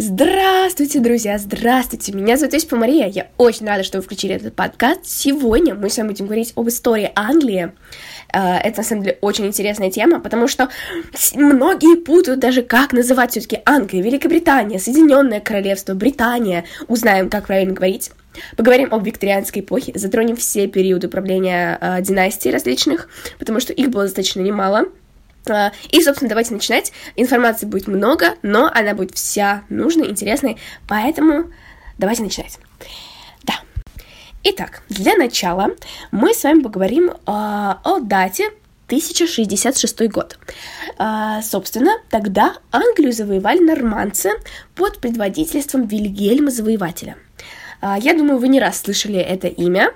Здравствуйте, друзья, здравствуйте, меня зовут Эспа Мария, я очень рада, что вы включили этот подкаст. Сегодня мы с вами будем говорить об истории Англии. Э, это, на самом деле, очень интересная тема, потому что многие путают даже, как называть все-таки Англия, Великобритания, Соединенное Королевство, Британия. Узнаем, как правильно говорить. Поговорим об викторианской эпохе, затронем все периоды правления э, династий различных, потому что их было достаточно немало. А, и, собственно, давайте начинать. Информации будет много, но она будет вся нужной, интересной, поэтому давайте начинать. Да. Итак, для начала мы с вами поговорим а, о дате 1066 год. А, собственно, тогда Англию завоевали нормандцы под предводительством Вильгельма Завоевателя. А, я думаю, вы не раз слышали это имя,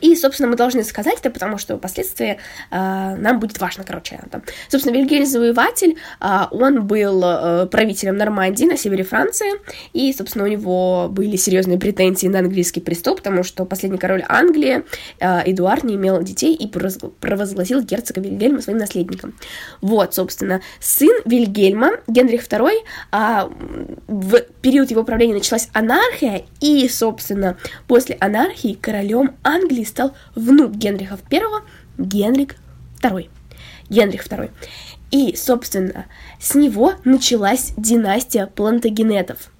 и, собственно, мы должны сказать это, потому что впоследствии э, нам будет важно, короче. Там. Собственно, Вильгельм Завоеватель, э, он был э, правителем Нормандии на севере Франции, и, собственно, у него были серьезные претензии на английский престол, потому что последний король Англии, э, Эдуард, не имел детей и провозгласил герцога Вильгельма своим наследником. Вот, собственно, сын Вильгельма, Генрих II, э, в период его правления началась анархия, и, собственно, после анархии королем Англии Англии стал внук Генриха I, Генрих II. Генрих II. И, собственно, с него началась династия плантагенетов.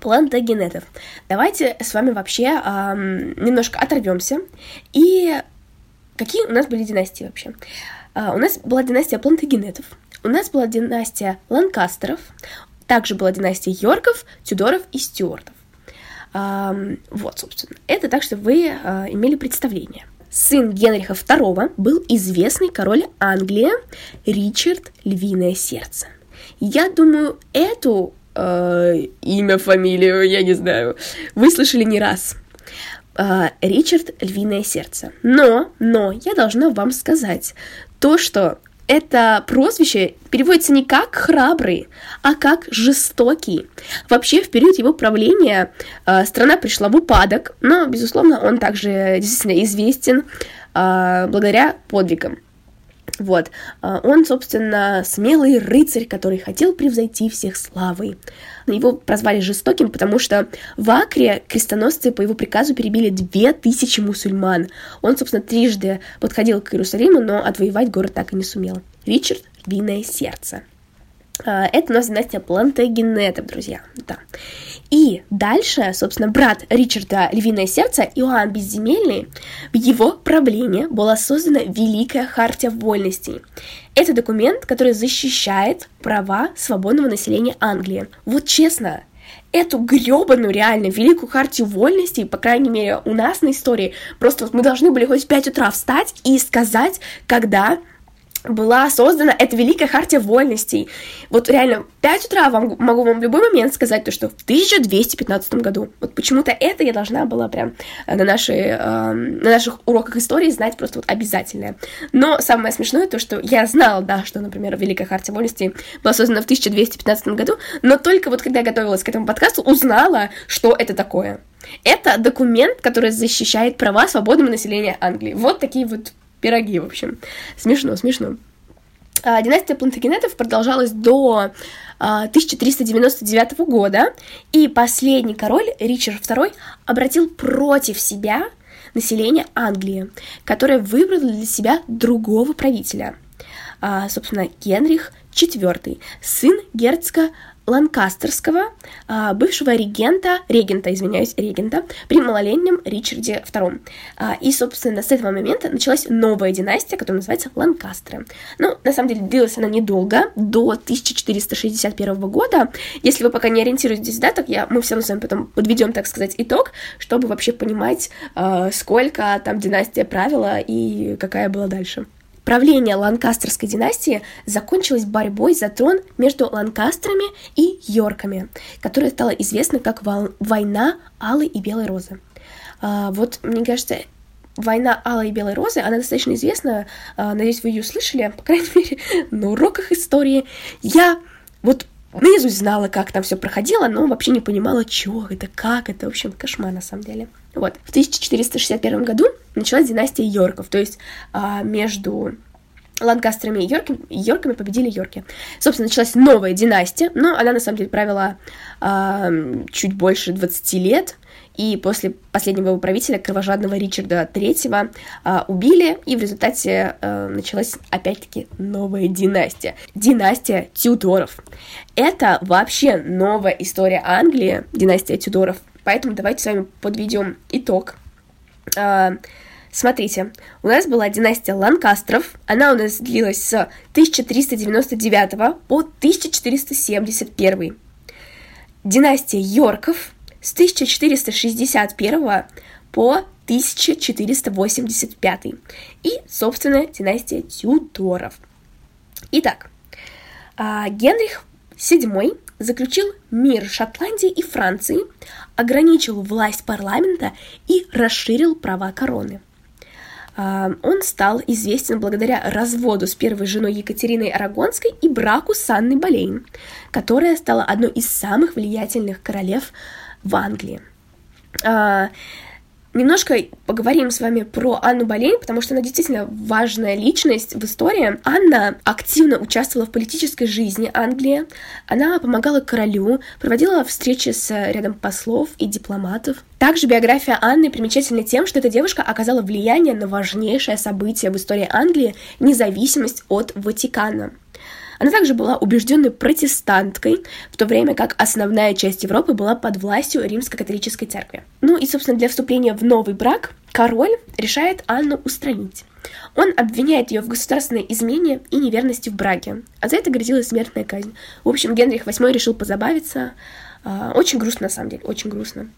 Плантагенетов. Давайте с вами вообще эм, немножко оторвемся. И какие у нас были династии вообще? Э, у нас была династия плантагенетов, у нас была династия Ланкастеров, также была династия Йорков, Тюдоров и Стюартов. Вот, собственно. Это так, что вы а, имели представление. Сын Генриха II был известный король Англии Ричард Львиное Сердце. Я думаю, эту э, имя, фамилию, я не знаю, вы слышали не раз. Э, Ричард Львиное Сердце. Но, но, я должна вам сказать то, что это прозвище переводится не как храбрый, а как жестокий. Вообще, в период его правления э, страна пришла в упадок, но, безусловно, он также действительно известен э, благодаря подвигам. Вот. А, он, собственно, смелый рыцарь, который хотел превзойти всех славой. Его прозвали жестоким, потому что в Акре крестоносцы по его приказу перебили две тысячи мусульман. Он, собственно, трижды подходил к Иерусалиму, но отвоевать город так и не сумел. Ричард — львиное сердце. А, это у нас династия Плантагенетов, друзья. Да. И дальше, собственно, брат Ричарда Львиное Сердце, Иоанн Безземельный, в его правлении была создана Великая Хартия Вольностей. Это документ, который защищает права свободного населения Англии. Вот честно, эту гребаную, реально, великую хартию вольностей, по крайней мере, у нас на истории, просто вот мы должны были хоть в 5 утра встать и сказать, когда была создана эта великая хартия вольностей. Вот реально, 5 утра вам, могу вам в любой момент сказать то, что в 1215 году. Вот почему-то это я должна была прям э, на, нашей, э, на наших уроках истории знать просто вот обязательное. Но самое смешное то, что я знала, да, что, например, Великая Хартия Вольностей была создана в 1215 году, но только вот когда я готовилась к этому подкасту, узнала, что это такое. Это документ, который защищает права свободного населения Англии. Вот такие вот пироги, в общем. Смешно, смешно. А, династия Плантагенетов продолжалась до 1399 а, года, и последний король, Ричард II, обратил против себя население Англии, которое выбрало для себя другого правителя. А, собственно, Генрих IV, сын герцога Ланкастерского, а, бывшего регента, регента, извиняюсь, регента, при малолетнем Ричарде II. А, и, собственно, с этого момента началась новая династия, которая называется Ланкастеры. Ну, на самом деле, длилась она недолго, до 1461 года. Если вы пока не ориентируетесь в датах, я, мы все равно с вами потом подведем, так сказать, итог, чтобы вообще понимать, а, сколько там династия правила и какая была дальше. Правление Ланкастерской династии закончилось борьбой за трон между Ланкастерами и Йорками, которая стала известна как война Алой и Белой Розы. А, вот, мне кажется, война Алой и Белой Розы, она достаточно известна, а, надеюсь, вы ее слышали, по крайней мере, на уроках истории. Я вот наизусть знала, как там все проходило, но вообще не понимала, что это, как это, в общем, кошмар на самом деле. Вот. В 1461 году началась династия Йорков, то есть а, между Ланкастерами и Йорками, Йорками победили Йорки. Собственно, началась новая династия, но она на самом деле правила э, чуть больше 20 лет, и после последнего его правителя, кровожадного Ричарда III, э, убили, и в результате э, началась опять-таки новая династия. Династия Тюдоров. Это вообще новая история Англии, династия Тюдоров, поэтому давайте с вами подведем итог. Э, Смотрите, у нас была династия Ланкастров, она у нас длилась с 1399 по 1471. Династия Йорков с 1461 по 1485. И, собственно, династия Тюдоров. Итак, а, Генрих VII заключил мир Шотландии и Франции, ограничил власть парламента и расширил права короны – а, он стал известен благодаря разводу с первой женой Екатериной Арагонской и браку с Анной Болейн, которая стала одной из самых влиятельных королев в Англии. Немножко поговорим с вами про Анну Болейн, потому что она действительно важная личность в истории. Анна активно участвовала в политической жизни Англии. Она помогала королю, проводила встречи с рядом послов и дипломатов. Также биография Анны примечательна тем, что эта девушка оказала влияние на важнейшее событие в истории Англии – независимость от Ватикана. Она также была убежденной протестанткой, в то время как основная часть Европы была под властью римско-католической церкви. Ну и, собственно, для вступления в новый брак король решает Анну устранить. Он обвиняет ее в государственной измене и неверности в браке, а за это грозила смертная казнь. В общем, Генрих VIII решил позабавиться. А, очень грустно, на самом деле, очень грустно.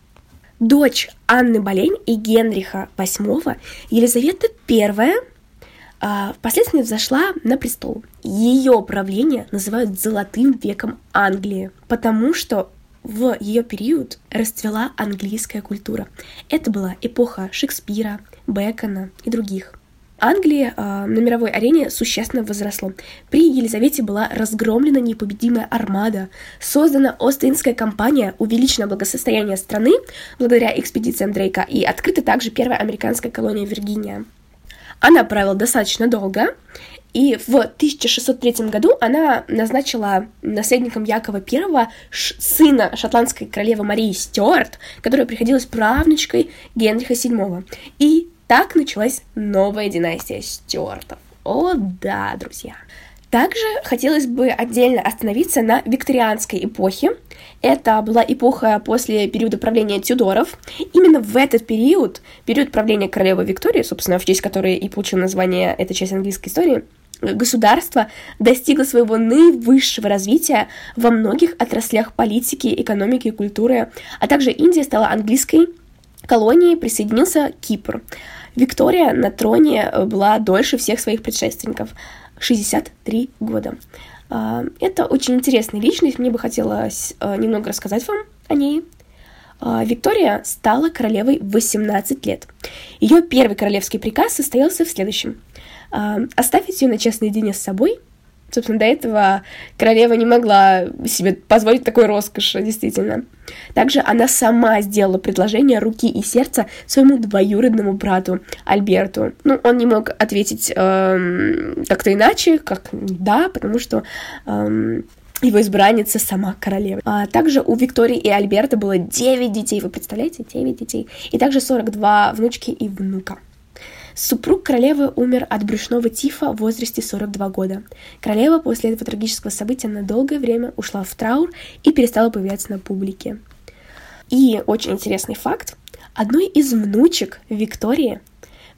Дочь Анны Болейн и Генриха VIII, Елизавета I, впоследствии взошла на престол. Ее правление называют «золотым веком Англии», потому что в ее период расцвела английская культура. Это была эпоха Шекспира, Бекона и других. Англия э, на мировой арене существенно возросла. При Елизавете была разгромлена непобедимая армада, создана Остинская компания, увеличено благосостояние страны благодаря экспедициям Дрейка и открыта также первая американская колония Виргиния. Она правила достаточно долго, и в 1603 году она назначила наследником Якова I сына шотландской королевы Марии Стюарт, которая приходилась правнучкой Генриха VII. И так началась новая династия Стюартов. О да, друзья. Также хотелось бы отдельно остановиться на викторианской эпохе. Это была эпоха после периода правления Тюдоров. Именно в этот период, период правления королевы Виктории, собственно, в честь которой и получил название эта часть английской истории, государство достигло своего наивысшего развития во многих отраслях политики, экономики и культуры, а также Индия стала английской колонией, присоединился Кипр. Виктория на троне была дольше всех своих предшественников – 63 года. А, это очень интересная личность, мне бы хотелось а, немного рассказать вам о ней. А, Виктория стала королевой в 18 лет. Ее первый королевский приказ состоялся в следующем. Оставить ее на час наедине с собой – Собственно, до этого королева не могла себе позволить такой роскоши, действительно. Также она сама сделала предложение руки и сердца своему двоюродному брату Альберту. Ну, он не мог ответить эм, как-то иначе, как да, потому что эм, его избранница сама королева. А также у Виктории и Альберта было 9 детей, вы представляете, 9 детей. И также 42 внучки и внука. Супруг королевы умер от брюшного тифа в возрасте 42 года. Королева после этого трагического события на долгое время ушла в траур и перестала появляться на публике. И очень интересный факт. Одной из внучек Виктории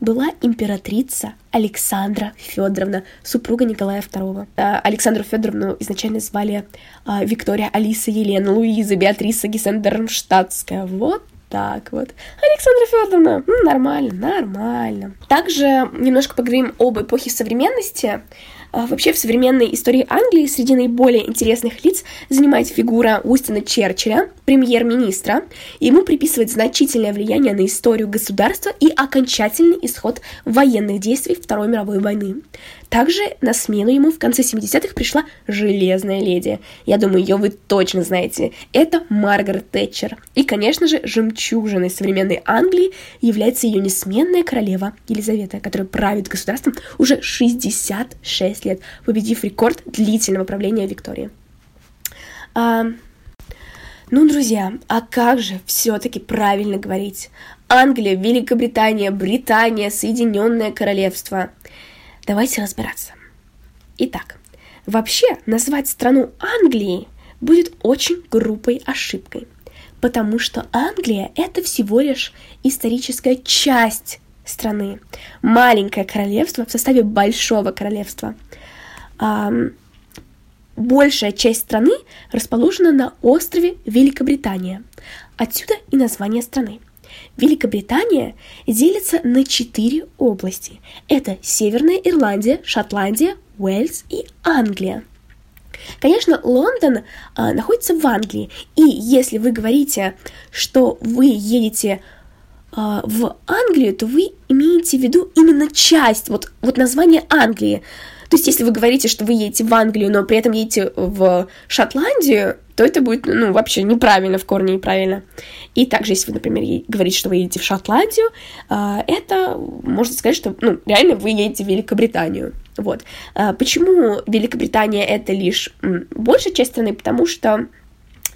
была императрица Александра Федоровна, супруга Николая II. А, Александру Федоровну изначально звали а, Виктория Алиса Елена Луиза Беатриса Гессендернштадтская. Вот так вот. Александра Федоровна, ну, нормально, нормально. Также немножко поговорим об эпохе современности. А, вообще, в современной истории Англии среди наиболее интересных лиц занимает фигура Уистона Черчилля, премьер-министра. Ему приписывает значительное влияние на историю государства и окончательный исход военных действий Второй мировой войны. Также на смену ему в конце 70-х пришла Железная леди. Я думаю, ее вы точно знаете. Это Маргарет Тэтчер. И, конечно же, жемчужиной современной Англии является ее несменная королева Елизавета, которая правит государством уже 66 лет, победив рекорд длительного правления Виктории. А, ну, друзья, а как же все-таки правильно говорить? Англия, Великобритания, Британия, Соединенное Королевство. Давайте разбираться. Итак, вообще назвать страну Англией будет очень грубой ошибкой, потому что Англия это всего лишь историческая часть страны, маленькое королевство в составе большого королевства большая часть страны расположена на острове Великобритания. Отсюда и название страны. Великобритания делится на четыре области. Это Северная Ирландия, Шотландия, Уэльс и Англия. Конечно, Лондон а, находится в Англии, и если вы говорите, что вы едете в Англию, то вы имеете в виду именно часть, вот, вот название Англии. То есть, если вы говорите, что вы едете в Англию, но при этом едете в Шотландию, то это будет, ну, вообще неправильно, в корне неправильно. И также, если вы, например, говорите, что вы едете в Шотландию, а, это, можно сказать, что, ну, реально вы едете в Великобританию. Вот. А, почему Великобритания это лишь большая часть страны? Потому что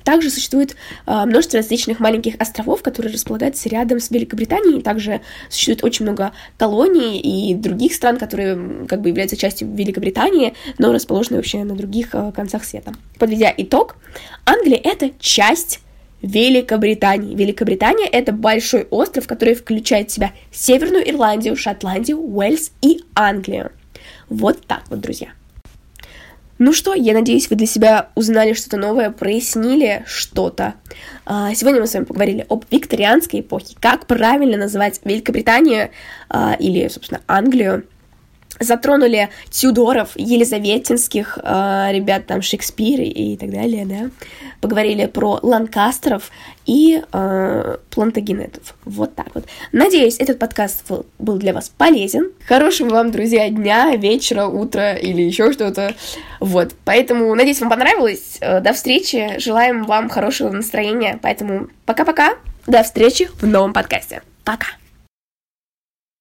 также существует э, множество различных маленьких островов, которые располагаются рядом с Великобританией. Также существует очень много колоний и других стран, которые как бы являются частью Великобритании, но расположены вообще на других э, концах света. Подведя итог, Англия — это часть Великобритании. Великобритания — это большой остров, который включает в себя Северную Ирландию, Шотландию, Уэльс и Англию. Вот так вот, друзья. Ну что, я надеюсь, вы для себя узнали что-то новое, прояснили что-то. А, сегодня мы с вами поговорили об викторианской эпохе, как правильно называть Великобританию а, или, собственно, Англию затронули Тюдоров, Елизаветинских, э, ребят там Шекспир и так далее, да, поговорили про Ланкастеров и э, Плантагенетов. Вот так вот. Надеюсь, этот подкаст был для вас полезен. Хорошего вам, друзья, дня, вечера, утра или еще что-то. Вот. Поэтому, надеюсь, вам понравилось. Э, до встречи. Желаем вам хорошего настроения. Поэтому пока-пока. До встречи в новом подкасте. Пока.